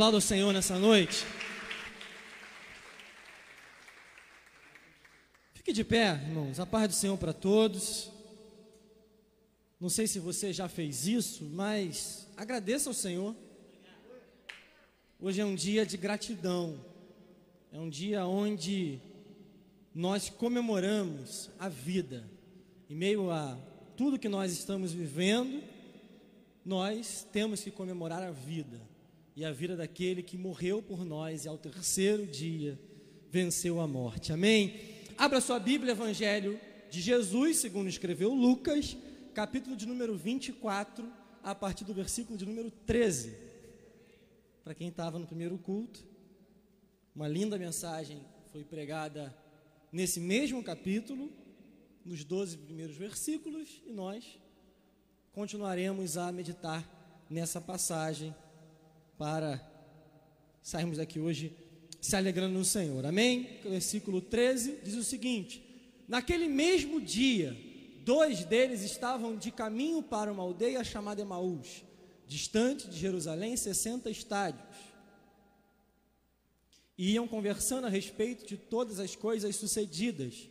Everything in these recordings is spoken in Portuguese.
Aplauda o Senhor nessa noite. Fique de pé, irmãos. A paz do Senhor para todos. Não sei se você já fez isso, mas agradeça ao Senhor. Hoje é um dia de gratidão. É um dia onde nós comemoramos a vida. Em meio a tudo que nós estamos vivendo, nós temos que comemorar a vida. E a vida daquele que morreu por nós e ao terceiro dia venceu a morte. Amém? Abra sua Bíblia, Evangelho de Jesus, segundo escreveu Lucas capítulo de número 24, a partir do versículo de número 13. Para quem estava no primeiro culto, uma linda mensagem foi pregada nesse mesmo capítulo, nos 12 primeiros versículos, e nós continuaremos a meditar nessa passagem para sairmos daqui hoje se alegrando no Senhor. Amém? Versículo 13 diz o seguinte: Naquele mesmo dia, Dois deles estavam de caminho para uma aldeia chamada Emaús, distante de Jerusalém, 60 estádios. E iam conversando a respeito de todas as coisas sucedidas.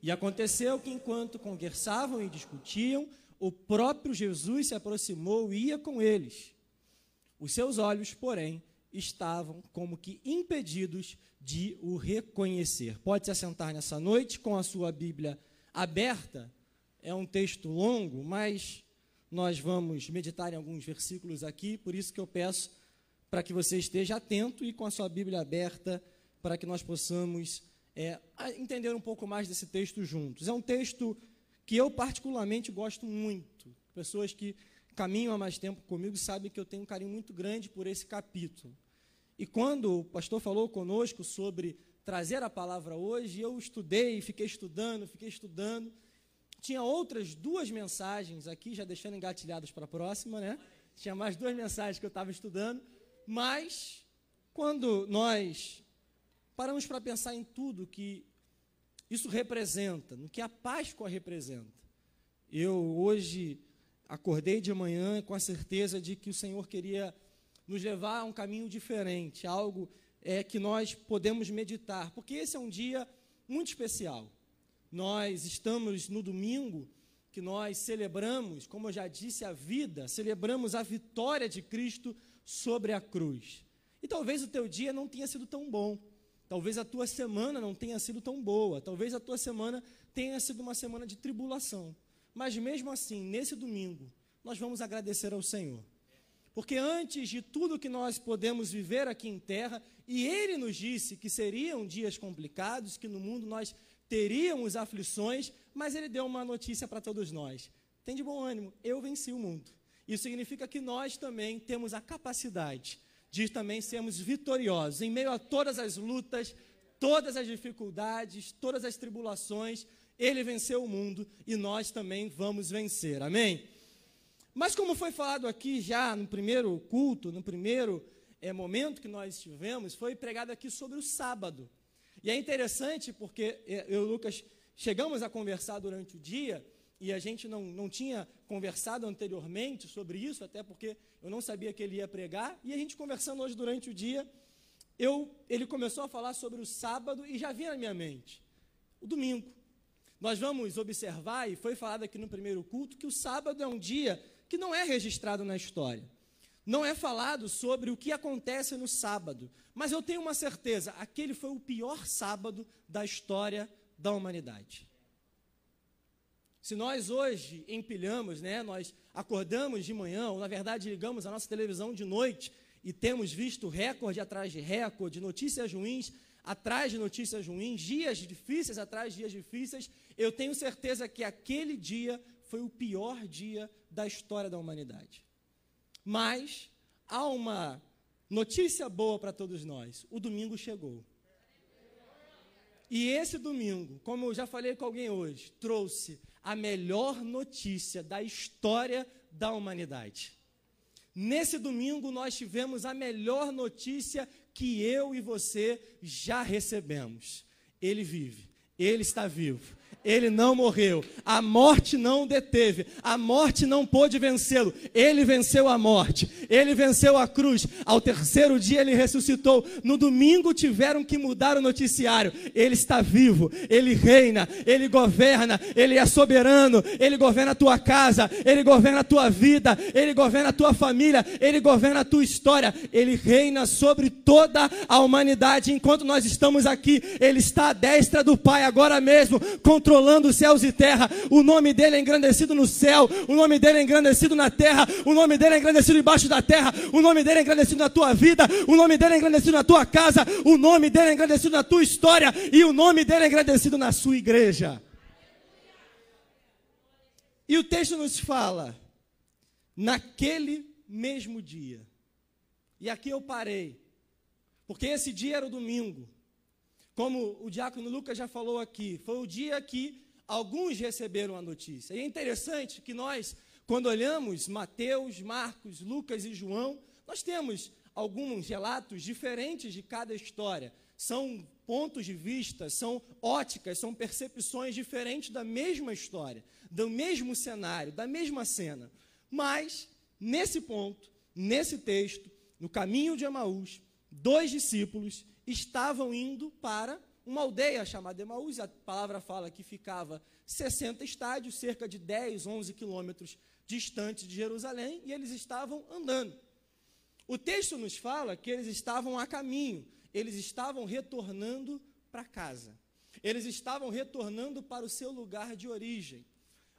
E aconteceu que, enquanto conversavam e discutiam, o próprio Jesus se aproximou e ia com eles. Os seus olhos, porém, estavam como que impedidos de o reconhecer. Pode se assentar nessa noite com a sua Bíblia aberta é um texto longo, mas nós vamos meditar em alguns versículos aqui, por isso que eu peço para que você esteja atento e com a sua Bíblia aberta, para que nós possamos é, entender um pouco mais desse texto juntos. É um texto que eu particularmente gosto muito. Pessoas que caminham há mais tempo comigo sabem que eu tenho um carinho muito grande por esse capítulo. E quando o pastor falou conosco sobre trazer a palavra hoje, eu estudei, fiquei estudando, fiquei estudando tinha outras duas mensagens aqui, já deixando engatilhadas para a próxima, né? Tinha mais duas mensagens que eu estava estudando, mas quando nós paramos para pensar em tudo que isso representa, no que a Páscoa representa, eu hoje acordei de manhã com a certeza de que o Senhor queria nos levar a um caminho diferente, algo é, que nós podemos meditar, porque esse é um dia muito especial. Nós estamos no domingo que nós celebramos, como eu já disse, a vida, celebramos a vitória de Cristo sobre a cruz. E talvez o teu dia não tenha sido tão bom. Talvez a tua semana não tenha sido tão boa. Talvez a tua semana tenha sido uma semana de tribulação. Mas mesmo assim, nesse domingo, nós vamos agradecer ao Senhor. Porque antes de tudo que nós podemos viver aqui em terra, e Ele nos disse que seriam dias complicados, que no mundo nós teríamos aflições, mas ele deu uma notícia para todos nós. Tem de bom ânimo, eu venci o mundo. Isso significa que nós também temos a capacidade de também sermos vitoriosos em meio a todas as lutas, todas as dificuldades, todas as tribulações. Ele venceu o mundo e nós também vamos vencer. Amém? Mas como foi falado aqui já no primeiro culto, no primeiro é, momento que nós tivemos, foi pregado aqui sobre o sábado. E é interessante porque eu e Lucas chegamos a conversar durante o dia e a gente não, não tinha conversado anteriormente sobre isso, até porque eu não sabia que ele ia pregar. E a gente conversando hoje durante o dia, eu, ele começou a falar sobre o sábado e já vinha na minha mente o domingo. Nós vamos observar, e foi falado aqui no primeiro culto, que o sábado é um dia que não é registrado na história não é falado sobre o que acontece no sábado, mas eu tenho uma certeza: aquele foi o pior sábado da história da humanidade. Se nós hoje empilhamos, né, nós acordamos de manhã, ou na verdade ligamos a nossa televisão de noite e temos visto recorde atrás de recorde, notícias ruins atrás de notícias ruins, dias difíceis atrás de dias difíceis, eu tenho certeza que aquele dia foi o pior dia da história da humanidade. Mas há uma notícia boa para todos nós: o domingo chegou. E esse domingo, como eu já falei com alguém hoje, trouxe a melhor notícia da história da humanidade. Nesse domingo, nós tivemos a melhor notícia que eu e você já recebemos. Ele vive, ele está vivo. Ele não morreu. A morte não o deteve. A morte não pôde vencê-lo. Ele venceu a morte. Ele venceu a cruz. Ao terceiro dia ele ressuscitou. No domingo tiveram que mudar o noticiário. Ele está vivo. Ele reina. Ele governa. Ele é soberano. Ele governa a tua casa. Ele governa a tua vida. Ele governa a tua família. Ele governa a tua história. Ele reina sobre toda a humanidade. Enquanto nós estamos aqui, ele está à destra do Pai agora mesmo, controlando os céus e terra. O nome dele é engrandecido no céu, o nome dele é engrandecido na terra, o nome dele é engrandecido embaixo da terra, o nome dele é engrandecido na tua vida, o nome dele é engrandecido na tua casa, o nome dele é engrandecido na tua história e o nome dele é engrandecido na sua igreja. E o texto nos fala, naquele mesmo dia. E aqui eu parei, porque esse dia era o domingo. Como o diácono Lucas já falou aqui, foi o dia que alguns receberam a notícia. E é interessante que nós, quando olhamos Mateus, Marcos, Lucas e João, nós temos alguns relatos diferentes de cada história. São pontos de vista, são óticas, são percepções diferentes da mesma história, do mesmo cenário, da mesma cena. Mas, nesse ponto, nesse texto, no caminho de Emaús, dois discípulos estavam indo para uma aldeia chamada Emaús, a palavra fala que ficava 60 estádios, cerca de 10, 11 quilômetros distante de Jerusalém, e eles estavam andando. O texto nos fala que eles estavam a caminho, eles estavam retornando para casa, eles estavam retornando para o seu lugar de origem.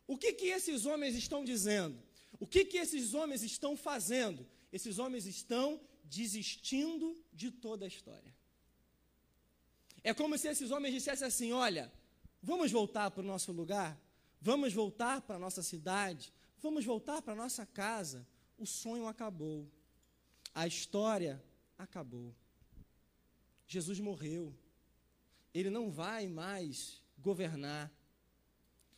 O que, que esses homens estão dizendo? O que, que esses homens estão fazendo? Esses homens estão desistindo de toda a história. É como se esses homens dissessem assim: olha, vamos voltar para o nosso lugar, vamos voltar para a nossa cidade, vamos voltar para a nossa casa. O sonho acabou, a história acabou. Jesus morreu, ele não vai mais governar.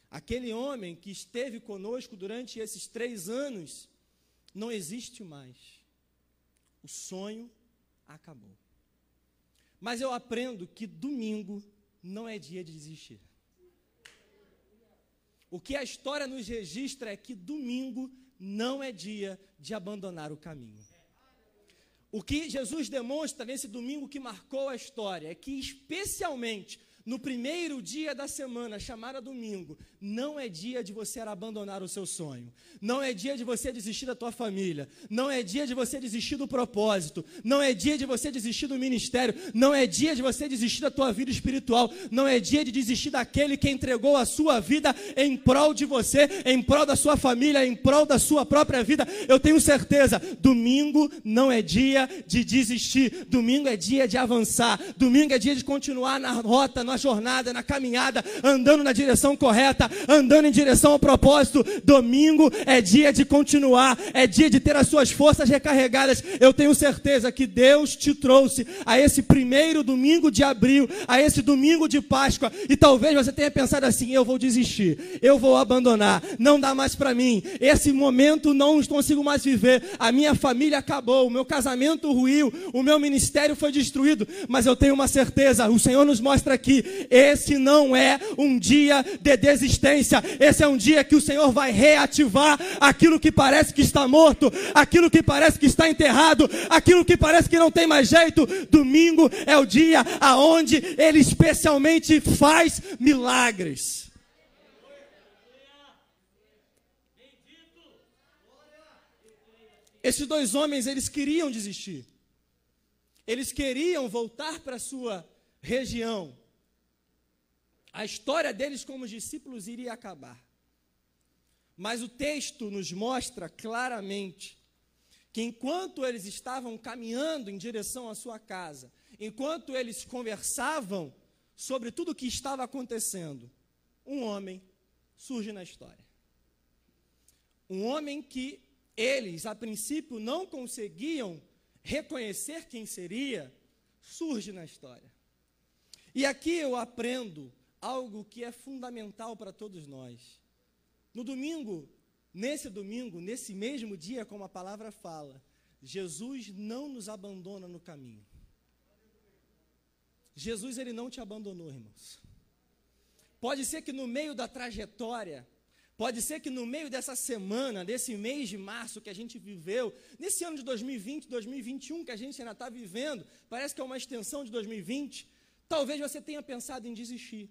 Aquele homem que esteve conosco durante esses três anos não existe mais. O sonho acabou. Mas eu aprendo que domingo não é dia de desistir. O que a história nos registra é que domingo não é dia de abandonar o caminho. O que Jesus demonstra nesse domingo que marcou a história é que, especialmente no primeiro dia da semana, chamada domingo, não é dia de você abandonar o seu sonho, não é dia de você desistir da tua família, não é dia de você desistir do propósito, não é dia de você desistir do ministério, não é dia de você desistir da tua vida espiritual, não é dia de desistir daquele que entregou a sua vida em prol de você, em prol da sua família, em prol da sua própria vida. Eu tenho certeza, domingo não é dia de desistir, domingo é dia de avançar, domingo é dia de continuar na rota, na jornada, na caminhada, andando na direção correta, andando em direção ao propósito. Domingo é dia de continuar, é dia de ter as suas forças recarregadas. Eu tenho certeza que Deus te trouxe a esse primeiro domingo de abril, a esse domingo de Páscoa, e talvez você tenha pensado assim: eu vou desistir, eu vou abandonar, não dá mais para mim, esse momento não consigo mais viver, a minha família acabou, o meu casamento ruiu, o meu ministério foi destruído, mas eu tenho uma certeza: o Senhor nos mostra aqui esse não é um dia de desistência, esse é um dia que o Senhor vai reativar aquilo que parece que está morto, aquilo que parece que está enterrado, aquilo que parece que não tem mais jeito. Domingo é o dia aonde ele especialmente faz milagres. Esses dois homens, eles queriam desistir. Eles queriam voltar para sua região a história deles como discípulos iria acabar. Mas o texto nos mostra claramente que enquanto eles estavam caminhando em direção à sua casa, enquanto eles conversavam sobre tudo o que estava acontecendo, um homem surge na história. Um homem que eles, a princípio, não conseguiam reconhecer quem seria, surge na história. E aqui eu aprendo algo que é fundamental para todos nós. No domingo, nesse domingo, nesse mesmo dia, como a palavra fala, Jesus não nos abandona no caminho. Jesus ele não te abandonou, irmãos. Pode ser que no meio da trajetória, pode ser que no meio dessa semana, desse mês de março que a gente viveu, nesse ano de 2020, 2021 que a gente ainda está vivendo, parece que é uma extensão de 2020, talvez você tenha pensado em desistir.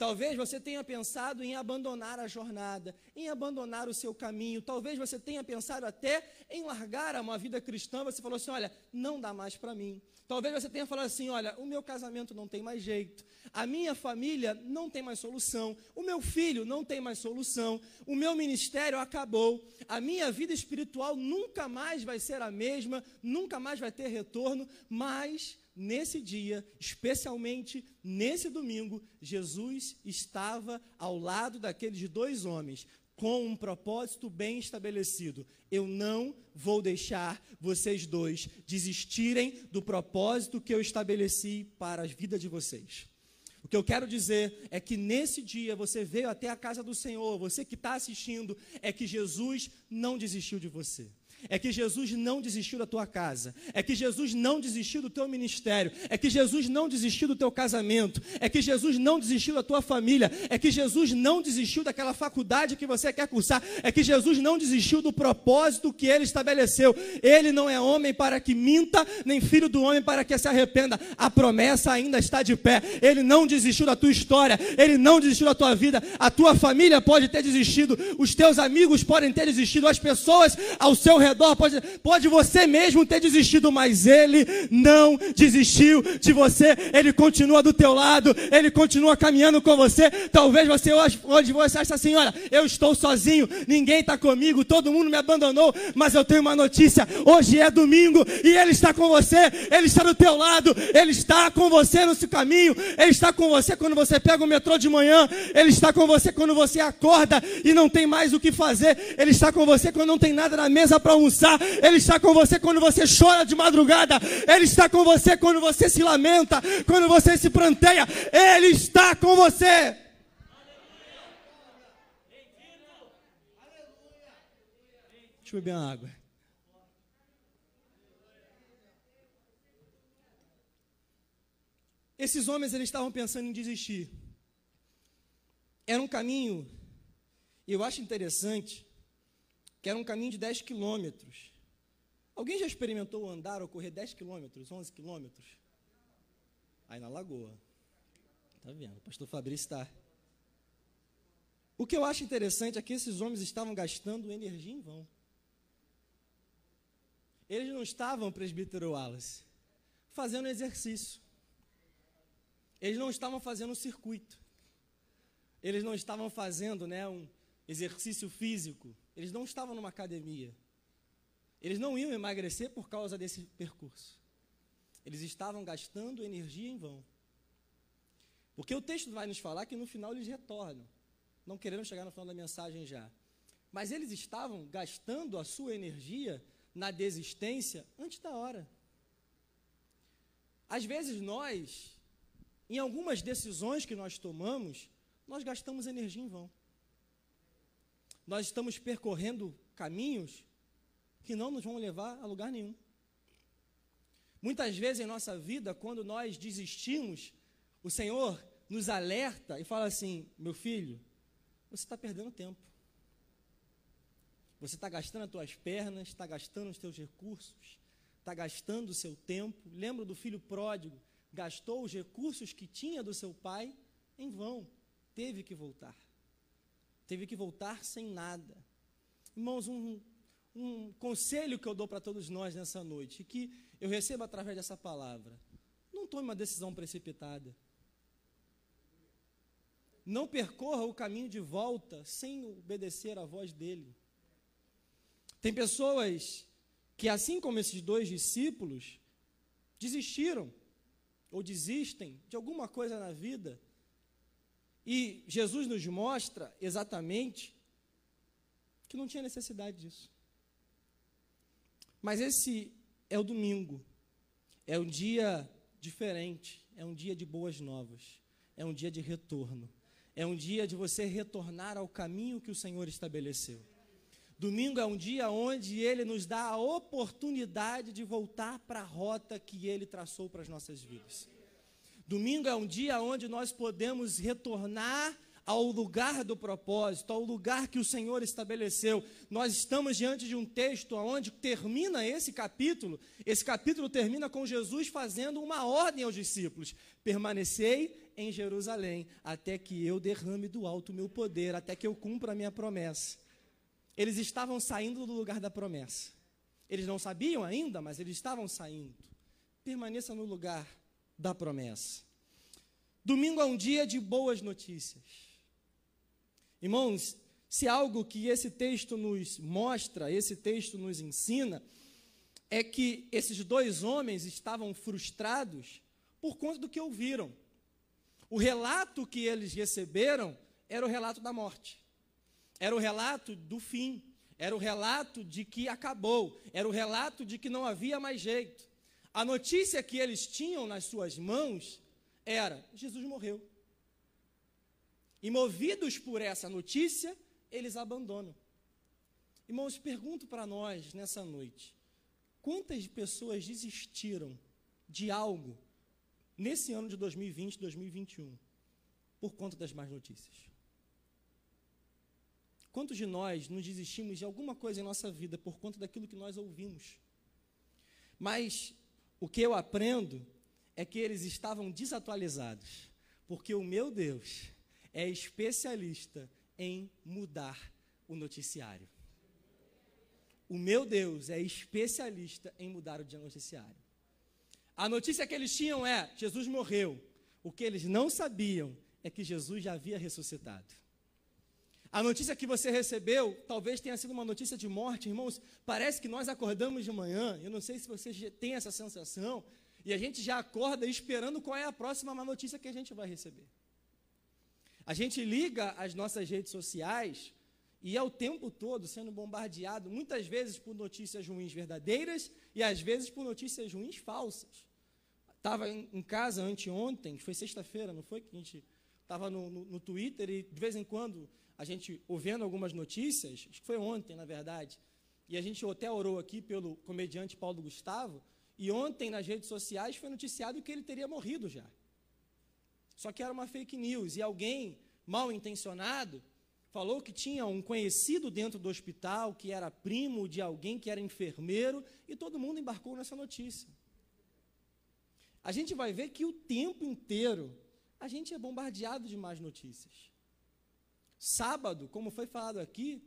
Talvez você tenha pensado em abandonar a jornada, em abandonar o seu caminho. Talvez você tenha pensado até em largar uma vida cristã. Você falou assim: olha, não dá mais para mim. Talvez você tenha falado assim: olha, o meu casamento não tem mais jeito, a minha família não tem mais solução, o meu filho não tem mais solução, o meu ministério acabou, a minha vida espiritual nunca mais vai ser a mesma, nunca mais vai ter retorno, mas nesse dia, especialmente nesse domingo, Jesus estava ao lado daqueles dois homens com um propósito bem estabelecido. Eu não vou deixar vocês dois desistirem do propósito que eu estabeleci para a vida de vocês. O que eu quero dizer é que nesse dia você veio até a casa do Senhor, você que está assistindo, é que Jesus não desistiu de você é que Jesus não desistiu da tua casa, é que Jesus não desistiu do teu ministério, é que Jesus não desistiu do teu casamento, é que Jesus não desistiu da tua família, é que Jesus não desistiu daquela faculdade que você quer cursar, é que Jesus não desistiu do propósito que ele estabeleceu. Ele não é homem para que minta, nem filho do homem para que se arrependa. A promessa ainda está de pé. Ele não desistiu da tua história, ele não desistiu da tua vida. A tua família pode ter desistido, os teus amigos podem ter desistido, as pessoas ao seu redor redor, pode, pode você mesmo ter desistido, mas ele não desistiu de você, ele continua do teu lado, ele continua caminhando com você. Talvez você hoje, você ache assim: olha, eu estou sozinho, ninguém está comigo, todo mundo me abandonou, mas eu tenho uma notícia: hoje é domingo e ele está com você, ele está do teu lado, ele está com você no seu caminho, ele está com você quando você pega o metrô de manhã, ele está com você quando você acorda e não tem mais o que fazer, ele está com você quando não tem nada na mesa para almoçar, Ele está com você quando você chora de madrugada, Ele está com você quando você se lamenta, quando você se pranteia, Ele está com você. Deixa eu beber uma água. Esses homens eles estavam pensando em desistir. Era um caminho, e eu acho interessante, que era um caminho de 10 quilômetros. Alguém já experimentou andar ou correr 10 quilômetros, 11 quilômetros? Aí na lagoa. Tá vendo? O pastor Fabrício está. O que eu acho interessante é que esses homens estavam gastando energia em vão. Eles não estavam, presbítero Wallace, fazendo exercício. Eles não estavam fazendo um circuito. Eles não estavam fazendo né, um exercício físico. Eles não estavam numa academia. Eles não iam emagrecer por causa desse percurso. Eles estavam gastando energia em vão. Porque o texto vai nos falar que no final eles retornam. Não querendo chegar no final da mensagem já. Mas eles estavam gastando a sua energia na desistência antes da hora. Às vezes nós, em algumas decisões que nós tomamos, nós gastamos energia em vão nós estamos percorrendo caminhos que não nos vão levar a lugar nenhum. Muitas vezes em nossa vida, quando nós desistimos, o Senhor nos alerta e fala assim: meu filho, você está perdendo tempo. Você está gastando as tuas pernas, está gastando os teus recursos, está gastando o seu tempo. Lembra do filho pródigo? Gastou os recursos que tinha do seu pai em vão, teve que voltar teve que voltar sem nada. Irmãos, um, um conselho que eu dou para todos nós nessa noite, que eu recebo através dessa palavra: não tome uma decisão precipitada. Não percorra o caminho de volta sem obedecer à voz dele. Tem pessoas que, assim como esses dois discípulos, desistiram ou desistem de alguma coisa na vida e Jesus nos mostra exatamente que não tinha necessidade disso. Mas esse é o domingo, é um dia diferente, é um dia de boas novas, é um dia de retorno, é um dia de você retornar ao caminho que o Senhor estabeleceu. Domingo é um dia onde Ele nos dá a oportunidade de voltar para a rota que Ele traçou para as nossas vidas. Domingo é um dia onde nós podemos retornar ao lugar do propósito, ao lugar que o Senhor estabeleceu. Nós estamos diante de um texto onde termina esse capítulo. Esse capítulo termina com Jesus fazendo uma ordem aos discípulos: permanecei em Jerusalém até que eu derrame do alto o meu poder, até que eu cumpra a minha promessa. Eles estavam saindo do lugar da promessa. Eles não sabiam ainda, mas eles estavam saindo. Permaneça no lugar da promessa. Domingo é um dia de boas notícias. Irmãos, se algo que esse texto nos mostra, esse texto nos ensina, é que esses dois homens estavam frustrados por conta do que ouviram. O relato que eles receberam era o relato da morte, era o relato do fim, era o relato de que acabou, era o relato de que não havia mais jeito. A notícia que eles tinham nas suas mãos era: Jesus morreu. E movidos por essa notícia, eles abandonam. Irmãos, pergunto para nós nessa noite: quantas pessoas desistiram de algo nesse ano de 2020, 2021, por conta das más notícias? Quantos de nós nos desistimos de alguma coisa em nossa vida por conta daquilo que nós ouvimos? Mas o que eu aprendo é que eles estavam desatualizados, porque o meu Deus é especialista em mudar o noticiário. O meu Deus é especialista em mudar o dia noticiário. A notícia que eles tinham é: Jesus morreu. O que eles não sabiam é que Jesus já havia ressuscitado. A notícia que você recebeu talvez tenha sido uma notícia de morte, irmãos. Parece que nós acordamos de manhã, eu não sei se você tem essa sensação, e a gente já acorda esperando qual é a próxima má notícia que a gente vai receber. A gente liga as nossas redes sociais e é o tempo todo sendo bombardeado, muitas vezes por notícias ruins verdadeiras e às vezes por notícias ruins falsas. Estava em casa anteontem, foi sexta-feira, não foi? Que a gente estava no, no, no, Twitter e de vez em quando a gente ouvindo algumas notícias, acho que foi ontem, na verdade, e a gente até orou aqui pelo comediante Paulo Gustavo, e ontem nas redes sociais foi noticiado que ele teria morrido já. Só que era uma fake news e alguém mal intencionado falou que tinha um conhecido dentro do hospital que era primo de alguém que era enfermeiro e todo mundo embarcou nessa notícia. A gente vai ver que o tempo inteiro a gente é bombardeado de más notícias. Sábado, como foi falado aqui,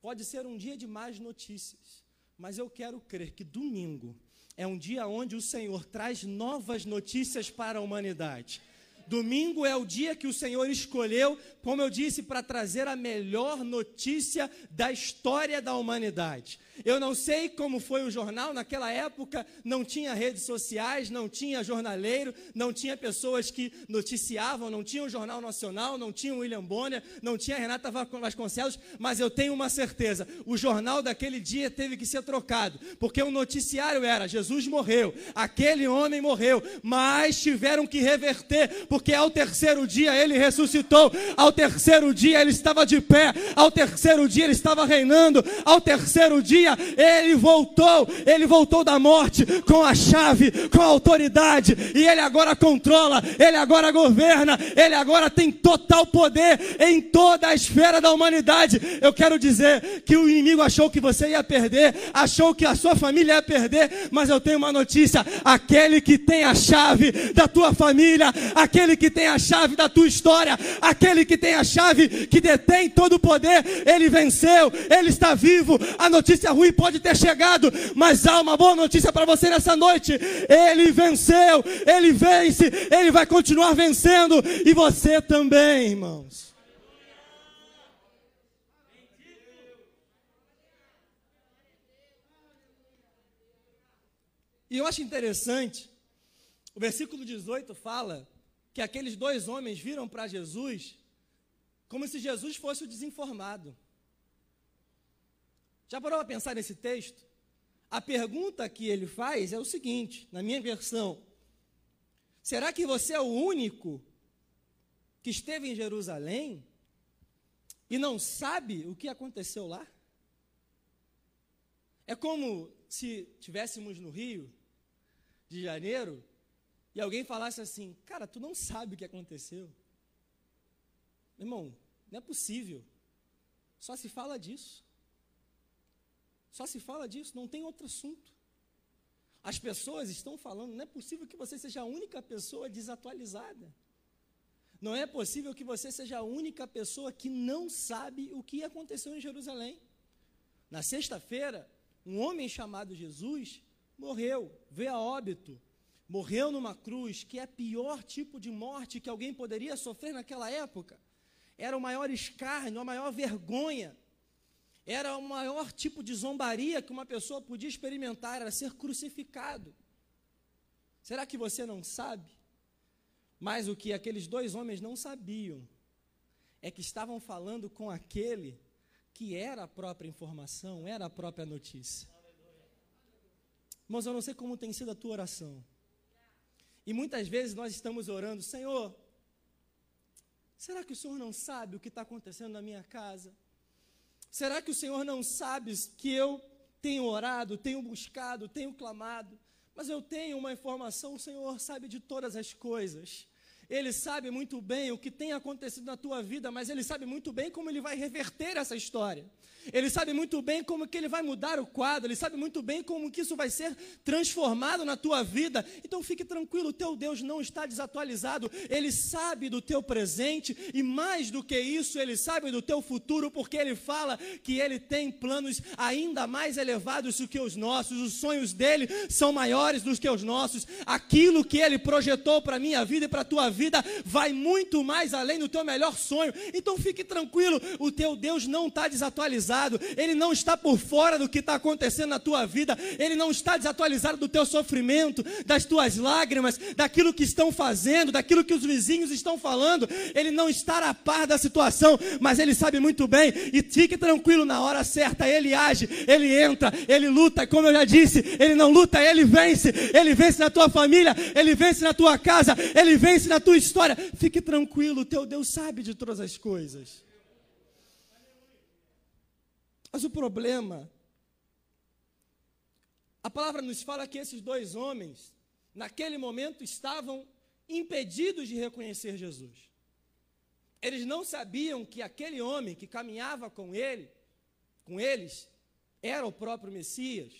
pode ser um dia de más notícias, mas eu quero crer que domingo é um dia onde o Senhor traz novas notícias para a humanidade. Domingo é o dia que o Senhor escolheu, como eu disse, para trazer a melhor notícia da história da humanidade. Eu não sei como foi o jornal, naquela época não tinha redes sociais, não tinha jornaleiro, não tinha pessoas que noticiavam, não tinha o Jornal Nacional, não tinha o William Bonner, não tinha Renata Vasconcelos, mas eu tenho uma certeza: o jornal daquele dia teve que ser trocado, porque o noticiário era: Jesus morreu, aquele homem morreu, mas tiveram que reverter, porque ao terceiro dia ele ressuscitou, ao terceiro dia ele estava de pé, ao terceiro dia ele estava reinando, ao terceiro dia ele voltou, ele voltou da morte com a chave, com a autoridade, e ele agora controla, ele agora governa, ele agora tem total poder em toda a esfera da humanidade. Eu quero dizer que o inimigo achou que você ia perder, achou que a sua família ia perder, mas eu tenho uma notícia: aquele que tem a chave da tua família, aquele que tem a chave da tua história, aquele que tem a chave que detém todo o poder, ele venceu, ele está vivo. A notícia ruim pode ter chegado, mas há uma boa notícia para você nessa noite. Ele venceu, ele vence, ele vai continuar vencendo e você também, irmãos. E eu acho interessante, o versículo 18 fala que aqueles dois homens viram para Jesus como se Jesus fosse o desinformado. Já parou para pensar nesse texto? A pergunta que ele faz é o seguinte, na minha versão: Será que você é o único que esteve em Jerusalém e não sabe o que aconteceu lá? É como se tivéssemos no Rio de Janeiro e alguém falasse assim: Cara, tu não sabe o que aconteceu. Irmão, não é possível. Só se fala disso. Só se fala disso, não tem outro assunto. As pessoas estão falando, não é possível que você seja a única pessoa desatualizada. Não é possível que você seja a única pessoa que não sabe o que aconteceu em Jerusalém. Na sexta-feira, um homem chamado Jesus morreu, veio a óbito, morreu numa cruz, que é pior tipo de morte que alguém poderia sofrer naquela época. Era o maior escárnio, a maior vergonha. Era o maior tipo de zombaria que uma pessoa podia experimentar, era ser crucificado. Será que você não sabe? Mas o que aqueles dois homens não sabiam é que estavam falando com aquele que era a própria informação, era a própria notícia. Mas eu não sei como tem sido a tua oração. E muitas vezes nós estamos orando, Senhor, será que o Senhor não sabe o que está acontecendo na minha casa? Será que o Senhor não sabe que eu tenho orado, tenho buscado, tenho clamado? Mas eu tenho uma informação, o Senhor sabe de todas as coisas. Ele sabe muito bem o que tem acontecido na tua vida, mas ele sabe muito bem como ele vai reverter essa história. Ele sabe muito bem como que ele vai mudar o quadro, ele sabe muito bem como que isso vai ser transformado na tua vida. Então fique tranquilo, o teu Deus não está desatualizado. Ele sabe do teu presente e mais do que isso, ele sabe do teu futuro, porque ele fala que ele tem planos ainda mais elevados do que os nossos. Os sonhos dele são maiores do que os nossos. Aquilo que ele projetou para minha vida e para a tua vida vai muito mais além do teu melhor sonho. Então fique tranquilo, o teu Deus não está desatualizado. Ele não está por fora do que está acontecendo na tua vida, ele não está desatualizado do teu sofrimento, das tuas lágrimas, daquilo que estão fazendo, daquilo que os vizinhos estão falando, ele não está a par da situação, mas ele sabe muito bem, e fique tranquilo, na hora certa ele age, ele entra, ele luta, como eu já disse, ele não luta, ele vence, ele vence na tua família, ele vence na tua casa, ele vence na tua história, fique tranquilo, teu Deus sabe de todas as coisas. Mas o problema, a palavra nos fala que esses dois homens, naquele momento, estavam impedidos de reconhecer Jesus. Eles não sabiam que aquele homem que caminhava com ele, com eles, era o próprio Messias.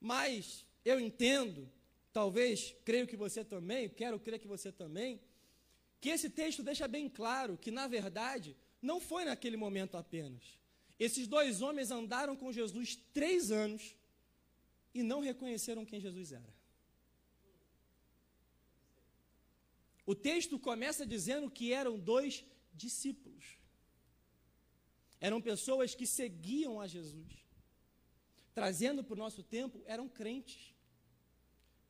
Mas eu entendo, talvez, creio que você também, quero crer que você também, que esse texto deixa bem claro que, na verdade, não foi naquele momento apenas. Esses dois homens andaram com Jesus três anos e não reconheceram quem Jesus era. O texto começa dizendo que eram dois discípulos. Eram pessoas que seguiam a Jesus. Trazendo para o nosso tempo, eram crentes,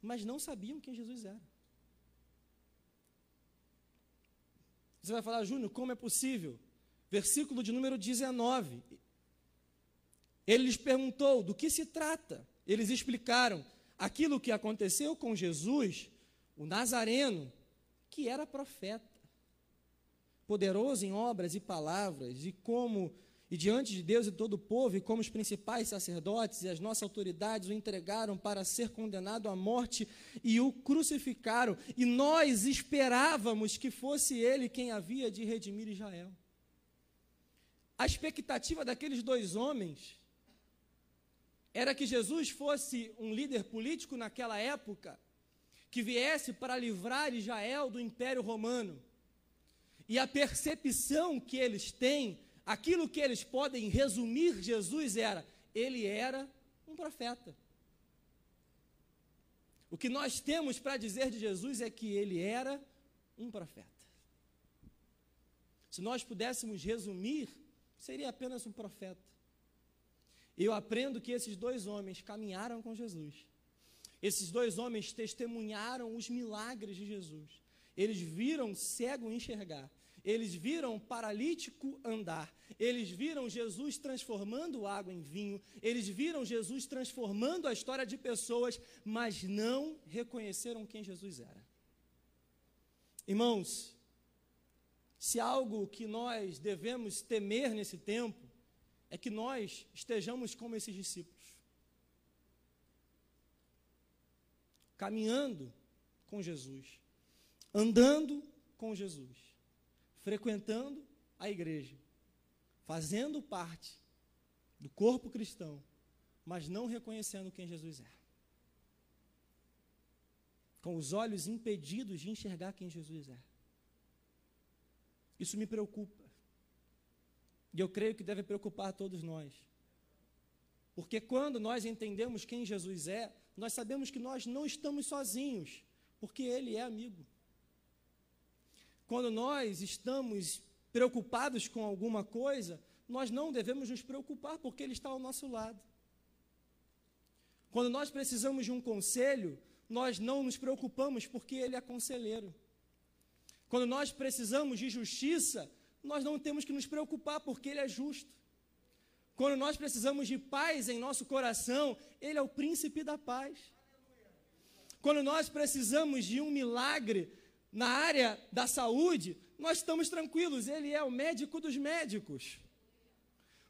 mas não sabiam quem Jesus era. Você vai falar, Júnior, como é possível? Versículo de número 19. Ele lhes perguntou do que se trata. Eles explicaram aquilo que aconteceu com Jesus, o Nazareno, que era profeta, poderoso em obras e palavras, e como e diante de Deus e todo o povo, e como os principais sacerdotes e as nossas autoridades o entregaram para ser condenado à morte e o crucificaram, e nós esperávamos que fosse ele quem havia de redimir Israel. A expectativa daqueles dois homens era que Jesus fosse um líder político naquela época, que viesse para livrar Israel do Império Romano. E a percepção que eles têm, aquilo que eles podem resumir Jesus era: ele era um profeta. O que nós temos para dizer de Jesus é que ele era um profeta. Se nós pudéssemos resumir, seria apenas um profeta. Eu aprendo que esses dois homens caminharam com Jesus. Esses dois homens testemunharam os milagres de Jesus. Eles viram cego enxergar. Eles viram paralítico andar. Eles viram Jesus transformando água em vinho. Eles viram Jesus transformando a história de pessoas, mas não reconheceram quem Jesus era. Irmãos, se algo que nós devemos temer nesse tempo é que nós estejamos como esses discípulos, caminhando com Jesus, andando com Jesus, frequentando a igreja, fazendo parte do corpo cristão, mas não reconhecendo quem Jesus é. Com os olhos impedidos de enxergar quem Jesus é. Isso me preocupa. E eu creio que deve preocupar todos nós. Porque quando nós entendemos quem Jesus é, nós sabemos que nós não estamos sozinhos, porque Ele é amigo. Quando nós estamos preocupados com alguma coisa, nós não devemos nos preocupar, porque Ele está ao nosso lado. Quando nós precisamos de um conselho, nós não nos preocupamos, porque Ele é conselheiro. Quando nós precisamos de justiça, nós não temos que nos preocupar, porque Ele é justo. Quando nós precisamos de paz em nosso coração, Ele é o príncipe da paz. Quando nós precisamos de um milagre na área da saúde, nós estamos tranquilos, Ele é o médico dos médicos.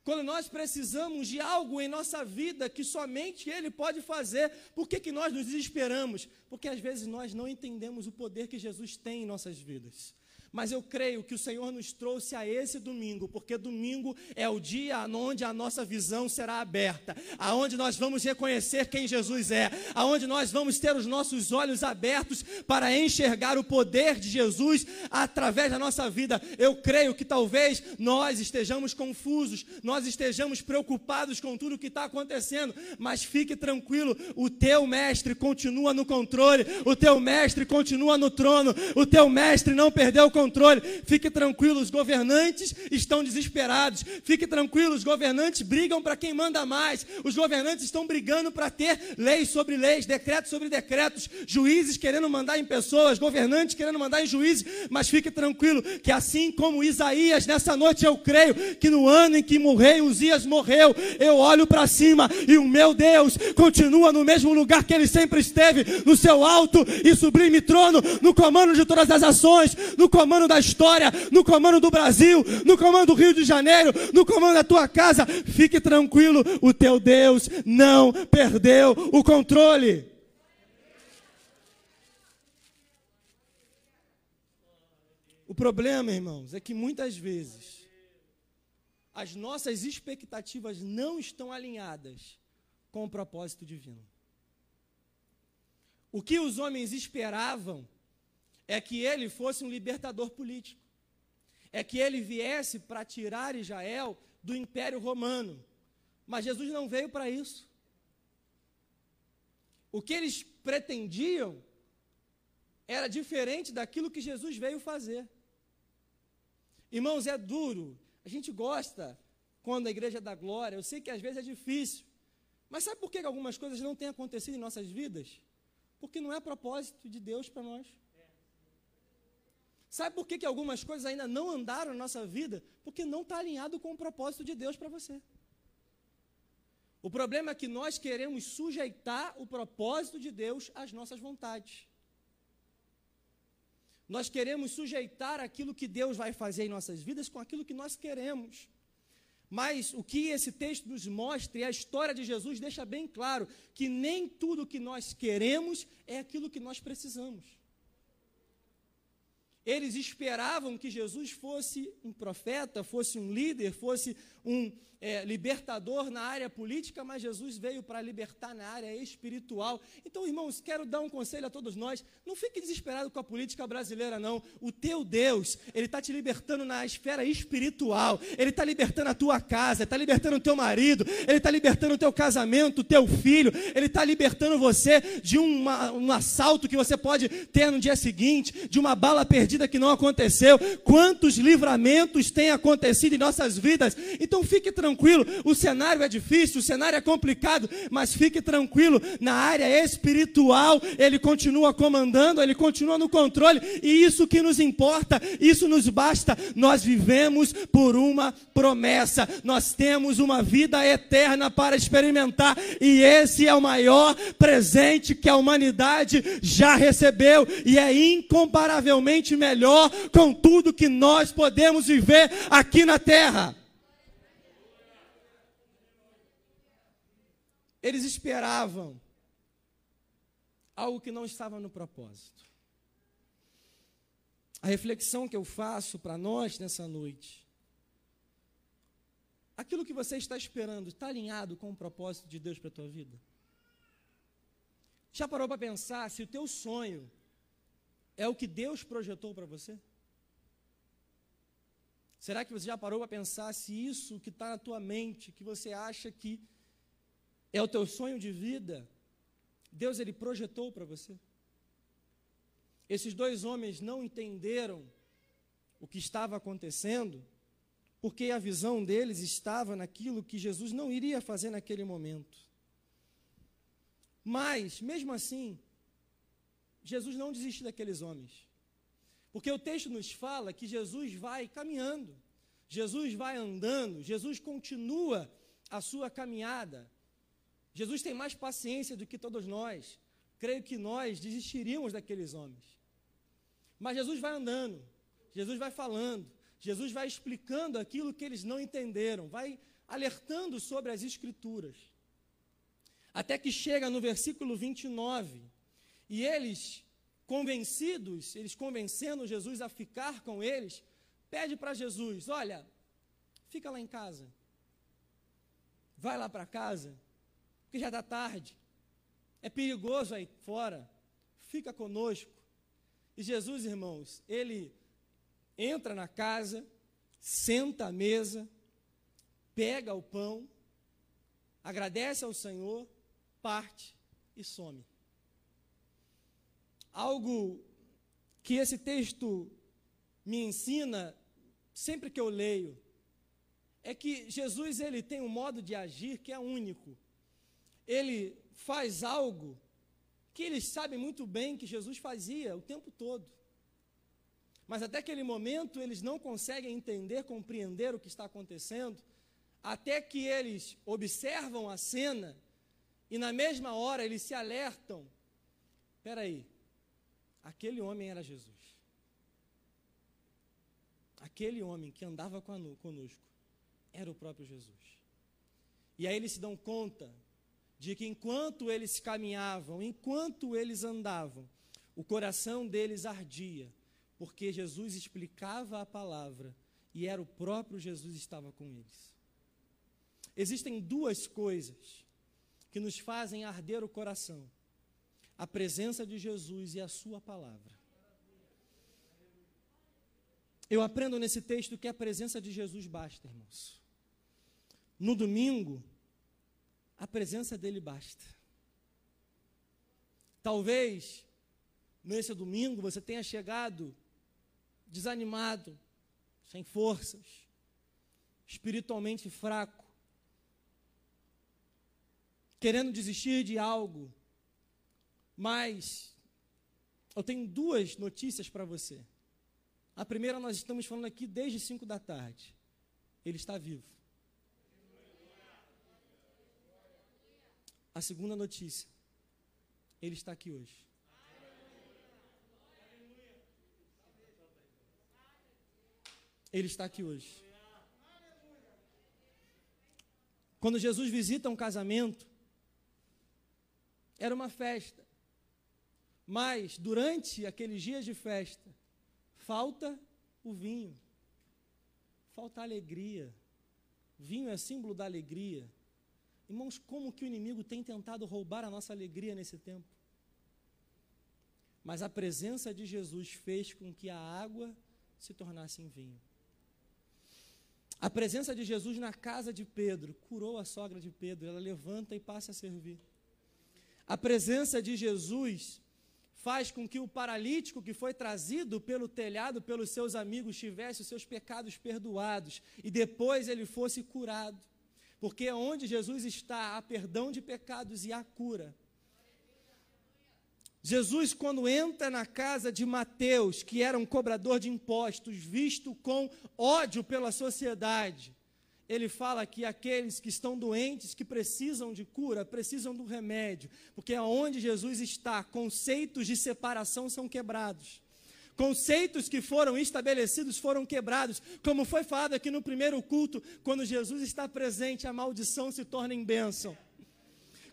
Quando nós precisamos de algo em nossa vida que somente Ele pode fazer, por que, que nós nos desesperamos? Porque às vezes nós não entendemos o poder que Jesus tem em nossas vidas. Mas eu creio que o Senhor nos trouxe a esse domingo, porque domingo é o dia onde a nossa visão será aberta, aonde nós vamos reconhecer quem Jesus é, aonde nós vamos ter os nossos olhos abertos para enxergar o poder de Jesus através da nossa vida. Eu creio que talvez nós estejamos confusos, nós estejamos preocupados com tudo o que está acontecendo, mas fique tranquilo, o teu mestre continua no controle, o teu mestre continua no trono, o teu mestre não perdeu o controle controle. Fique tranquilo, os governantes estão desesperados. Fique tranquilo, os governantes brigam para quem manda mais. Os governantes estão brigando para ter leis sobre leis, decretos sobre decretos, juízes querendo mandar em pessoas, governantes querendo mandar em juízes. Mas fique tranquilo, que assim como Isaías, nessa noite eu creio que no ano em que morreu, Uzias morreu, eu olho para cima e o meu Deus continua no mesmo lugar que ele sempre esteve, no seu alto e sublime trono, no comando de todas as ações, no comando comando da história, no comando do Brasil, no comando do Rio de Janeiro, no comando da tua casa. Fique tranquilo, o teu Deus não perdeu o controle. O problema, irmãos, é que muitas vezes as nossas expectativas não estão alinhadas com o propósito divino. O que os homens esperavam é que ele fosse um libertador político, é que ele viesse para tirar Israel do Império Romano. Mas Jesus não veio para isso. O que eles pretendiam era diferente daquilo que Jesus veio fazer. Irmãos, é duro. A gente gosta quando a igreja dá glória. Eu sei que às vezes é difícil. Mas sabe por que algumas coisas não têm acontecido em nossas vidas? Porque não é propósito de Deus para nós. Sabe por que, que algumas coisas ainda não andaram na nossa vida? Porque não está alinhado com o propósito de Deus para você. O problema é que nós queremos sujeitar o propósito de Deus às nossas vontades. Nós queremos sujeitar aquilo que Deus vai fazer em nossas vidas com aquilo que nós queremos. Mas o que esse texto nos mostra e a história de Jesus deixa bem claro que nem tudo que nós queremos é aquilo que nós precisamos. Eles esperavam que Jesus fosse um profeta, fosse um líder, fosse um é, libertador na área política, mas Jesus veio para libertar na área espiritual. Então, irmãos, quero dar um conselho a todos nós: não fique desesperado com a política brasileira, não. O teu Deus, Ele está te libertando na esfera espiritual, Ele está libertando a tua casa, está libertando o teu marido, Ele está libertando o teu casamento, o teu filho, Ele está libertando você de uma, um assalto que você pode ter no dia seguinte, de uma bala perdida que não aconteceu. Quantos livramentos têm acontecido em nossas vidas? Então, fique tranquilo tranquilo. O cenário é difícil, o cenário é complicado, mas fique tranquilo. Na área espiritual, Ele continua comandando, Ele continua no controle, e isso que nos importa, isso nos basta. Nós vivemos por uma promessa, nós temos uma vida eterna para experimentar, e esse é o maior presente que a humanidade já recebeu, e é incomparavelmente melhor com tudo que nós podemos viver aqui na terra. Eles esperavam algo que não estava no propósito. A reflexão que eu faço para nós nessa noite aquilo que você está esperando está alinhado com o propósito de Deus para a tua vida? Já parou para pensar se o teu sonho é o que Deus projetou para você? Será que você já parou para pensar se isso que está na tua mente, que você acha que é o teu sonho de vida, Deus ele projetou para você? Esses dois homens não entenderam o que estava acontecendo, porque a visão deles estava naquilo que Jesus não iria fazer naquele momento. Mas, mesmo assim, Jesus não desiste daqueles homens. Porque o texto nos fala que Jesus vai caminhando, Jesus vai andando, Jesus continua a sua caminhada. Jesus tem mais paciência do que todos nós. Creio que nós desistiríamos daqueles homens. Mas Jesus vai andando, Jesus vai falando, Jesus vai explicando aquilo que eles não entenderam, vai alertando sobre as Escrituras. Até que chega no versículo 29, e eles convencidos, eles convencendo Jesus a ficar com eles, pede para Jesus: Olha, fica lá em casa, vai lá para casa, porque já está tarde, é perigoso aí fora, fica conosco. E Jesus, irmãos, ele entra na casa, senta à mesa, pega o pão, agradece ao Senhor, parte e some algo que esse texto me ensina sempre que eu leio é que Jesus ele tem um modo de agir que é único. Ele faz algo que eles sabem muito bem que Jesus fazia o tempo todo. Mas até aquele momento eles não conseguem entender, compreender o que está acontecendo, até que eles observam a cena e na mesma hora eles se alertam. Espera aí, Aquele homem era Jesus. Aquele homem que andava conosco era o próprio Jesus. E aí eles se dão conta de que enquanto eles caminhavam, enquanto eles andavam, o coração deles ardia, porque Jesus explicava a palavra e era o próprio Jesus que estava com eles. Existem duas coisas que nos fazem arder o coração a presença de Jesus e a Sua palavra. Eu aprendo nesse texto que a presença de Jesus basta, irmãos. No domingo, a presença dele basta. Talvez nesse domingo você tenha chegado desanimado, sem forças, espiritualmente fraco, querendo desistir de algo, mas eu tenho duas notícias para você. A primeira nós estamos falando aqui desde 5 da tarde. Ele está vivo. A segunda notícia. Ele está aqui hoje. Ele está aqui hoje. Quando Jesus visita um casamento, era uma festa. Mas durante aqueles dias de festa, falta o vinho, falta a alegria. Vinho é símbolo da alegria. Irmãos, como que o inimigo tem tentado roubar a nossa alegria nesse tempo? Mas a presença de Jesus fez com que a água se tornasse em vinho. A presença de Jesus na casa de Pedro curou a sogra de Pedro, ela levanta e passa a servir. A presença de Jesus faz com que o paralítico que foi trazido pelo telhado pelos seus amigos tivesse os seus pecados perdoados e depois ele fosse curado. Porque onde Jesus está, há perdão de pecados e há cura. Jesus, quando entra na casa de Mateus, que era um cobrador de impostos, visto com ódio pela sociedade, ele fala que aqueles que estão doentes, que precisam de cura, precisam do remédio, porque aonde Jesus está, conceitos de separação são quebrados. Conceitos que foram estabelecidos foram quebrados, como foi falado aqui no primeiro culto, quando Jesus está presente, a maldição se torna em bênção.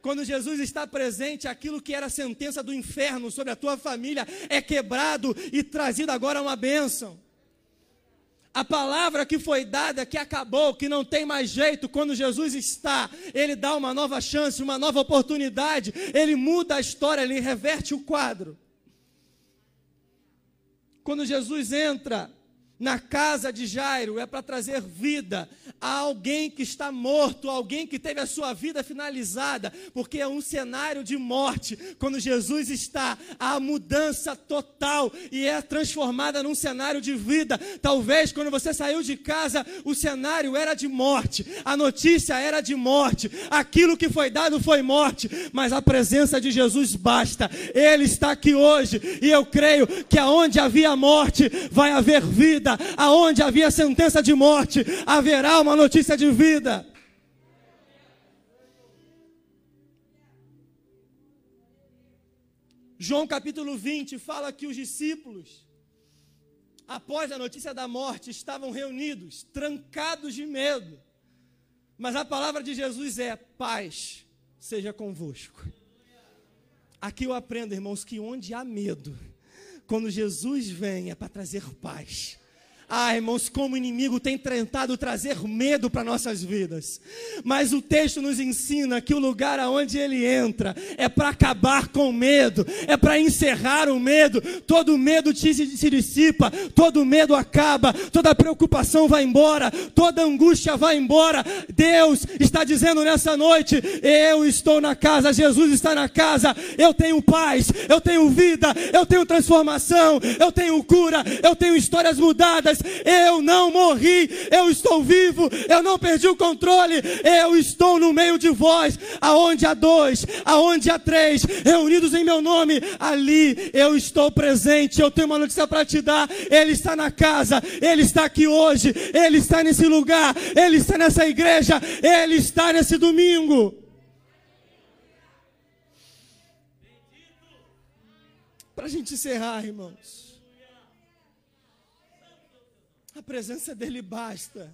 Quando Jesus está presente, aquilo que era a sentença do inferno sobre a tua família é quebrado e trazido agora uma bênção. A palavra que foi dada, que acabou, que não tem mais jeito, quando Jesus está, ele dá uma nova chance, uma nova oportunidade, ele muda a história, ele reverte o quadro. Quando Jesus entra na casa de Jairo é para trazer vida a alguém que está morto, alguém que teve a sua vida finalizada, porque é um cenário de morte. Quando Jesus está, a mudança total e é transformada num cenário de vida. Talvez quando você saiu de casa, o cenário era de morte, a notícia era de morte, aquilo que foi dado foi morte, mas a presença de Jesus basta. Ele está aqui hoje e eu creio que aonde havia morte, vai haver vida vida. Aonde havia sentença de morte, haverá uma notícia de vida. João capítulo 20 fala que os discípulos, após a notícia da morte, estavam reunidos, trancados de medo. Mas a palavra de Jesus é: paz seja convosco. Aqui eu aprendo, irmãos, que onde há medo, quando Jesus vem é para trazer paz. Ah, irmãos, como o inimigo tem tentado trazer medo para nossas vidas. Mas o texto nos ensina que o lugar aonde ele entra é para acabar com o medo, é para encerrar o medo. Todo medo se, se dissipa, todo medo acaba, toda preocupação vai embora, toda angústia vai embora. Deus está dizendo nessa noite: eu estou na casa, Jesus está na casa, eu tenho paz, eu tenho vida, eu tenho transformação, eu tenho cura, eu tenho histórias mudadas eu não morri, eu estou vivo, eu não perdi o controle, eu estou no meio de vós, aonde há dois, aonde há três, reunidos em meu nome, ali eu estou presente, eu tenho uma notícia para te dar, Ele está na casa, Ele está aqui hoje, Ele está nesse lugar, Ele está nessa igreja, Ele está nesse domingo. Para a gente encerrar, irmãos. A presença dele basta.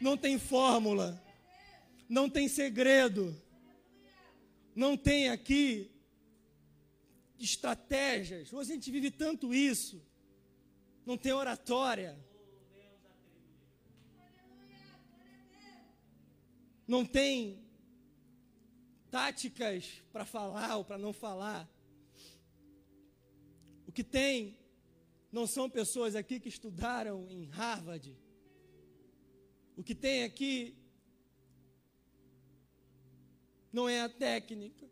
Não tem fórmula. Não tem segredo. Não tem aqui estratégias. Hoje a gente vive tanto isso. Não tem oratória. Não tem táticas para falar ou para não falar. O que tem não são pessoas aqui que estudaram em Harvard. O que tem aqui não é a técnica.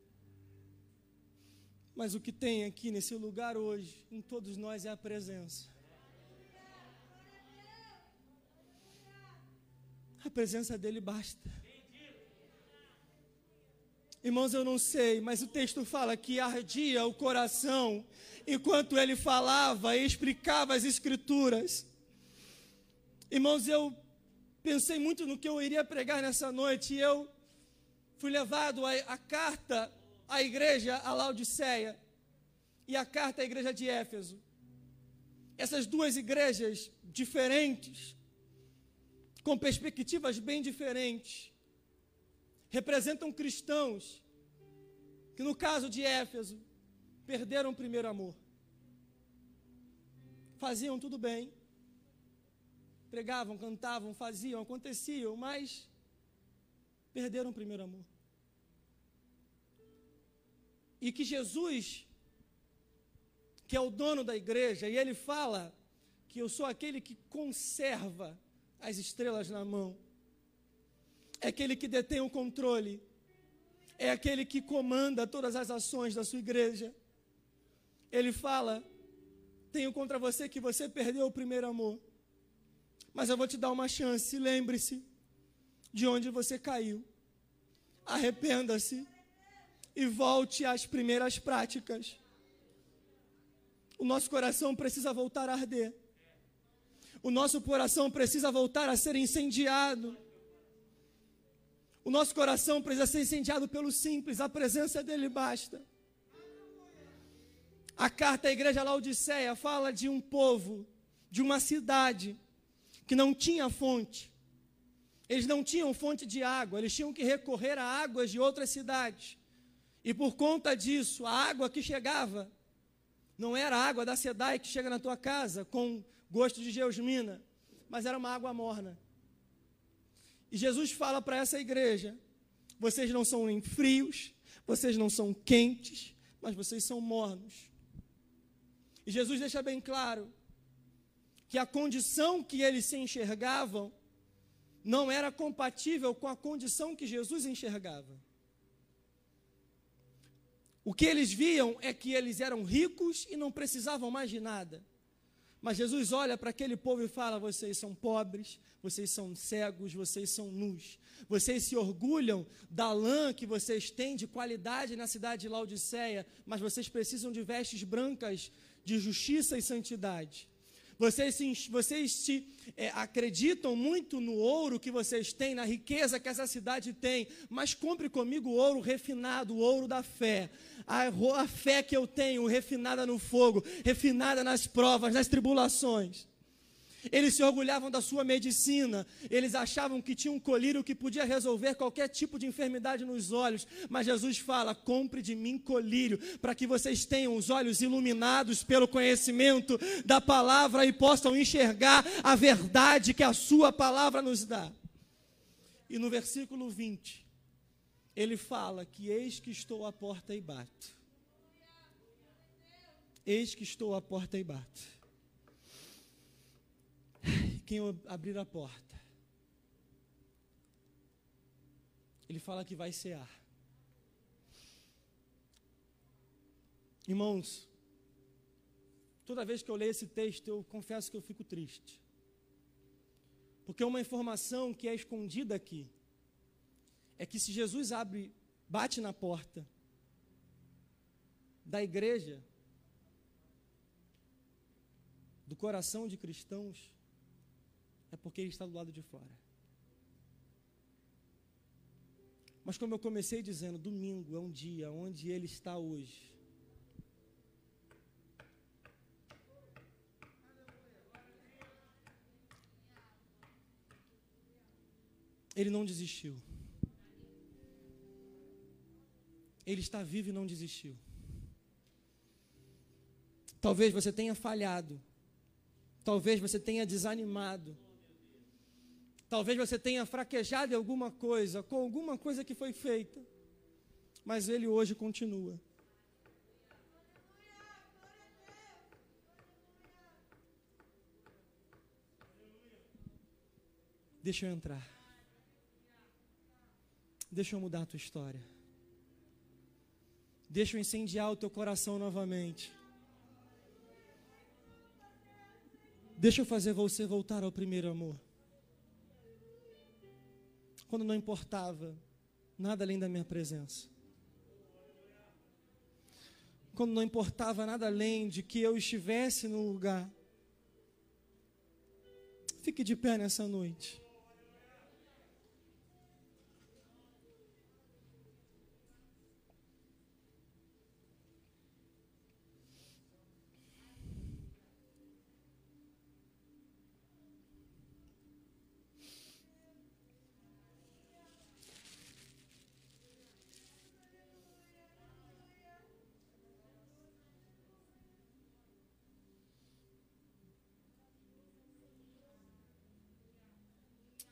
Mas o que tem aqui nesse lugar hoje, em todos nós, é a presença. A presença dele basta. Irmãos, eu não sei, mas o texto fala que ardia o coração enquanto ele falava e explicava as Escrituras. Irmãos, eu pensei muito no que eu iria pregar nessa noite e eu fui levado à carta à igreja, a Laodiceia, e a carta à igreja de Éfeso. Essas duas igrejas diferentes, com perspectivas bem diferentes, representam cristãos que, no caso de Éfeso, perderam o primeiro amor. Faziam tudo bem, pregavam, cantavam, faziam, aconteciam, mas perderam o primeiro amor. E que Jesus, que é o dono da igreja, e ele fala que eu sou aquele que conserva as estrelas na mão, é aquele que detém o controle, é aquele que comanda todas as ações da sua igreja ele fala: Tenho contra você que você perdeu o primeiro amor. Mas eu vou te dar uma chance. Lembre-se de onde você caiu. Arrependa-se e volte às primeiras práticas. O nosso coração precisa voltar a arder. O nosso coração precisa voltar a ser incendiado. O nosso coração precisa ser incendiado pelo simples, a presença dele basta. A carta à igreja Laodiceia fala de um povo, de uma cidade, que não tinha fonte. Eles não tinham fonte de água, eles tinham que recorrer a águas de outras cidades. E por conta disso, a água que chegava Não era a água da Sedai que chega na tua casa com gosto de geosmina, mas era uma água morna. E Jesus fala para essa igreja: vocês não são nem frios, vocês não são quentes, mas vocês são mornos. E Jesus deixa bem claro que a condição que eles se enxergavam não era compatível com a condição que Jesus enxergava. O que eles viam é que eles eram ricos e não precisavam mais de nada. Mas Jesus olha para aquele povo e fala: vocês são pobres, vocês são cegos, vocês são nus. Vocês se orgulham da lã que vocês têm de qualidade na cidade de Laodiceia, mas vocês precisam de vestes brancas de justiça e santidade. Vocês, vocês é, acreditam muito no ouro que vocês têm, na riqueza que essa cidade tem, mas compre comigo o ouro refinado, o ouro da fé. A, a fé que eu tenho, refinada no fogo, refinada nas provas, nas tribulações. Eles se orgulhavam da sua medicina, eles achavam que tinha um colírio que podia resolver qualquer tipo de enfermidade nos olhos, mas Jesus fala: compre de mim colírio, para que vocês tenham os olhos iluminados pelo conhecimento da palavra e possam enxergar a verdade que a sua palavra nos dá. E no versículo 20, ele fala que eis que estou à porta e bato. Eis que estou à porta e bato quem abrir a porta. Ele fala que vai cear. Irmãos, toda vez que eu leio esse texto, eu confesso que eu fico triste. Porque uma informação que é escondida aqui é que se Jesus abre, bate na porta da igreja, do coração de cristãos, porque Ele está do lado de fora. Mas como eu comecei dizendo, domingo é um dia onde Ele está hoje. Ele não desistiu. Ele está vivo e não desistiu. Talvez você tenha falhado. Talvez você tenha desanimado. Talvez você tenha fraquejado em alguma coisa, com alguma coisa que foi feita, mas ele hoje continua. Deixa eu entrar. Deixa eu mudar a tua história. Deixa eu incendiar o teu coração novamente. Deixa eu fazer você voltar ao primeiro amor quando não importava nada além da minha presença. Quando não importava nada além de que eu estivesse no lugar. Fique de pé nessa noite.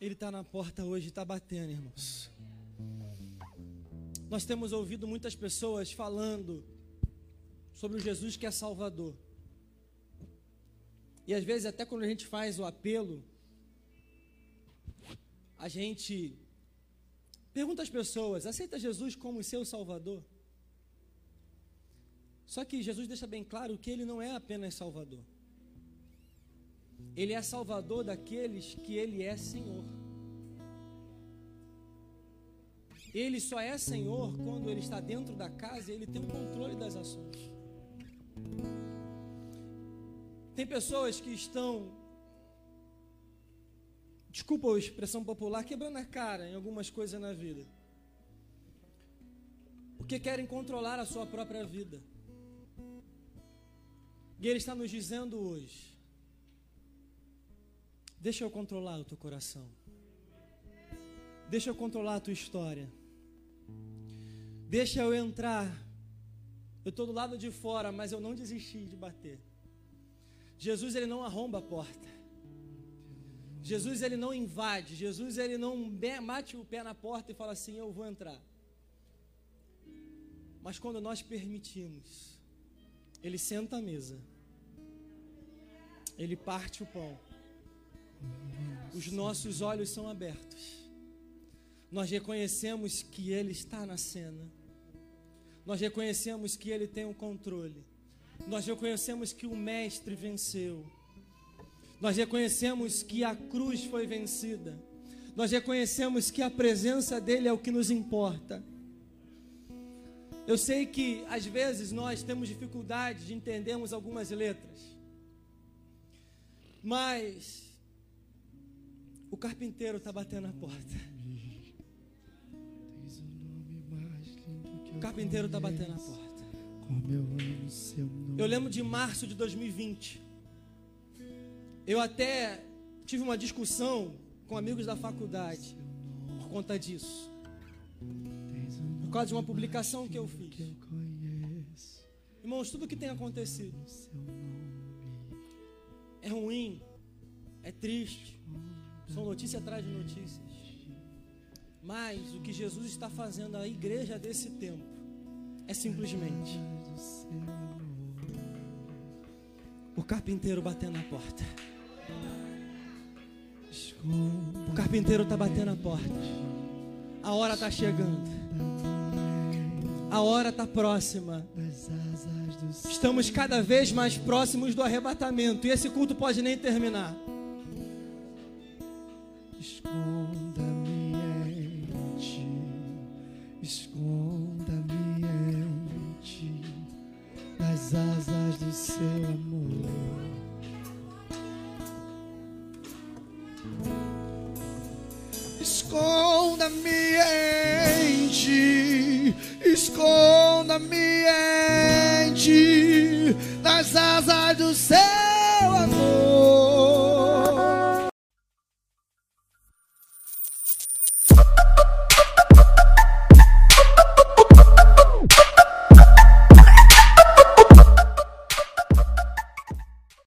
Ele está na porta hoje, está batendo, irmãos. Nós temos ouvido muitas pessoas falando sobre o Jesus que é Salvador. E às vezes, até quando a gente faz o apelo, a gente pergunta às pessoas: aceita Jesus como seu Salvador? Só que Jesus deixa bem claro que ele não é apenas Salvador. Ele é salvador daqueles que ele é Senhor. Ele só é Senhor quando ele está dentro da casa e ele tem o controle das ações. Tem pessoas que estão, desculpa a expressão popular, quebrando a cara em algumas coisas na vida. Porque querem controlar a sua própria vida. E ele está nos dizendo hoje: Deixa eu controlar o teu coração. Deixa eu controlar a tua história. Deixa eu entrar Eu estou do lado de fora, mas eu não desisti de bater. Jesus ele não arromba a porta. Jesus ele não invade. Jesus ele não mate o pé na porta e fala assim: Eu vou entrar. Mas quando nós permitimos, ele senta à mesa. Ele parte o pão. Os nossos olhos são abertos. Nós reconhecemos que ele está na cena. Nós reconhecemos que ele tem o controle. Nós reconhecemos que o mestre venceu. Nós reconhecemos que a cruz foi vencida. Nós reconhecemos que a presença dele é o que nos importa. Eu sei que às vezes nós temos dificuldade de entendermos algumas letras. Mas o carpinteiro está batendo a porta. O carpinteiro está batendo a porta. Eu lembro de março de 2020. Eu até tive uma discussão com amigos da faculdade por conta disso. Por causa de uma publicação que eu fiz. Irmãos, tudo que tem acontecido é ruim, é triste, são notícias atrás de notícias. Mas o que Jesus está fazendo à igreja desse tempo é simplesmente o carpinteiro batendo na porta. O carpinteiro está batendo a porta. A hora está chegando. A hora está próxima. Estamos cada vez mais próximos do arrebatamento. E esse culto pode nem terminar.